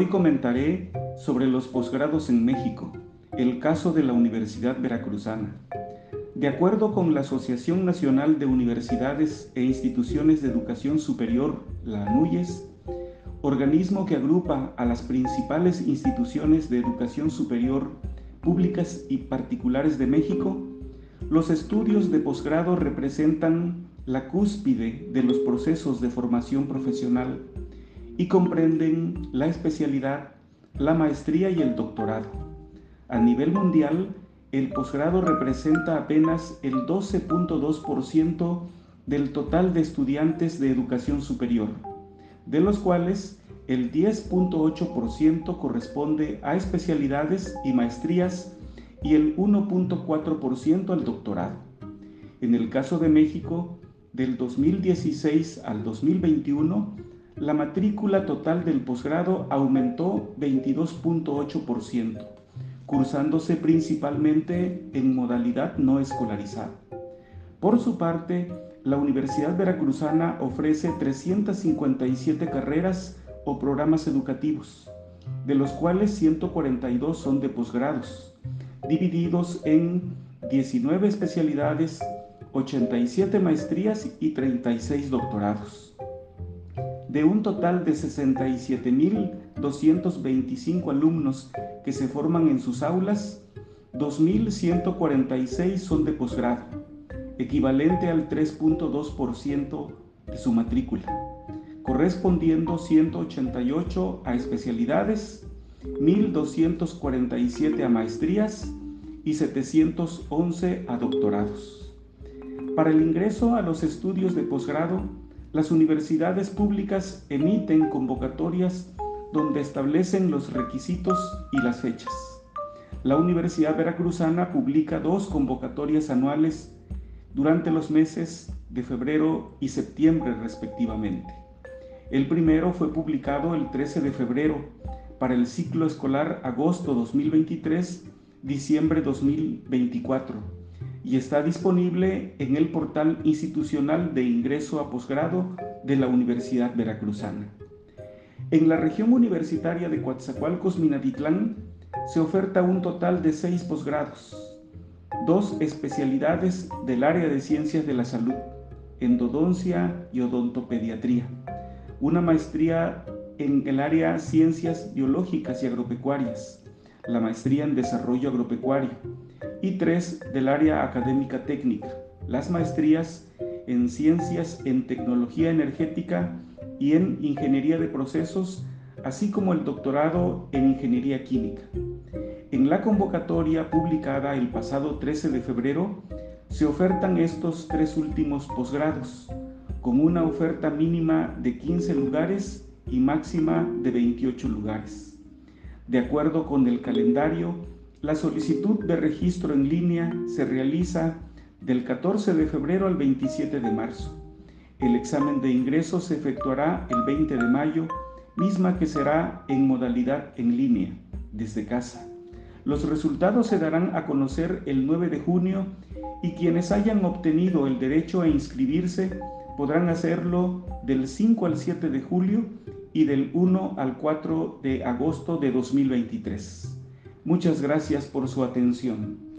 Hoy comentaré sobre los posgrados en México, el caso de la Universidad Veracruzana. De acuerdo con la Asociación Nacional de Universidades e Instituciones de Educación Superior, la ANUYES, organismo que agrupa a las principales instituciones de educación superior públicas y particulares de México, los estudios de posgrado representan la cúspide de los procesos de formación profesional y comprenden la especialidad, la maestría y el doctorado. A nivel mundial, el posgrado representa apenas el 12.2% del total de estudiantes de educación superior, de los cuales el 10.8% corresponde a especialidades y maestrías y el 1.4% al doctorado. En el caso de México, del 2016 al 2021, la matrícula total del posgrado aumentó 22.8% cursándose principalmente en modalidad no escolarizada. Por su parte, la Universidad Veracruzana ofrece 357 carreras o programas educativos, de los cuales 142 son de posgrados, divididos en 19 especialidades, 87 maestrías y 36 doctorados. De un total de 67.225 alumnos que se forman en sus aulas, 2.146 son de posgrado, equivalente al 3.2% de su matrícula, correspondiendo 188 a especialidades, 1.247 a maestrías y 711 a doctorados. Para el ingreso a los estudios de posgrado, las universidades públicas emiten convocatorias donde establecen los requisitos y las fechas. La Universidad Veracruzana publica dos convocatorias anuales durante los meses de febrero y septiembre respectivamente. El primero fue publicado el 13 de febrero para el ciclo escolar agosto 2023-diciembre 2024 y está disponible en el portal institucional de ingreso a posgrado de la Universidad Veracruzana. En la región universitaria de Coatzacoalcos, Minatitlán, se oferta un total de seis posgrados, dos especialidades del área de ciencias de la salud, endodoncia y odontopediatría, una maestría en el área ciencias biológicas y agropecuarias, la maestría en desarrollo agropecuario, y tres del área académica técnica, las maestrías en ciencias en tecnología energética y en Ingeniería de Procesos, así como el doctorado en Ingeniería Química. En la convocatoria publicada el pasado 13 de febrero, se ofertan estos tres últimos posgrados, con una oferta mínima de 15 lugares y máxima de 28 lugares. De acuerdo con el calendario, la solicitud de registro en línea se realiza del 14 de febrero al 27 de marzo. El examen de ingreso se efectuará el 20 de mayo, misma que será en modalidad en línea, desde casa. Los resultados se darán a conocer el 9 de junio y quienes hayan obtenido el derecho a inscribirse podrán hacerlo del 5 al 7 de julio y del 1 al 4 de agosto de 2023. Muchas gracias por su atención.